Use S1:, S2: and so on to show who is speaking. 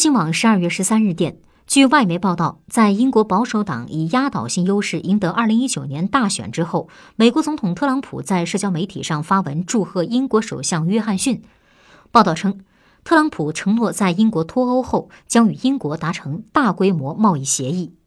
S1: 新网十二月十三日电。据外媒报道在英国保守党以压倒性优势赢得二零一九年大选之后美国总统特朗普在社交媒体上发文祝贺英国首相约翰逊。报道称特朗普承诺在英国脱欧后将与英国达成大规模贸易协议。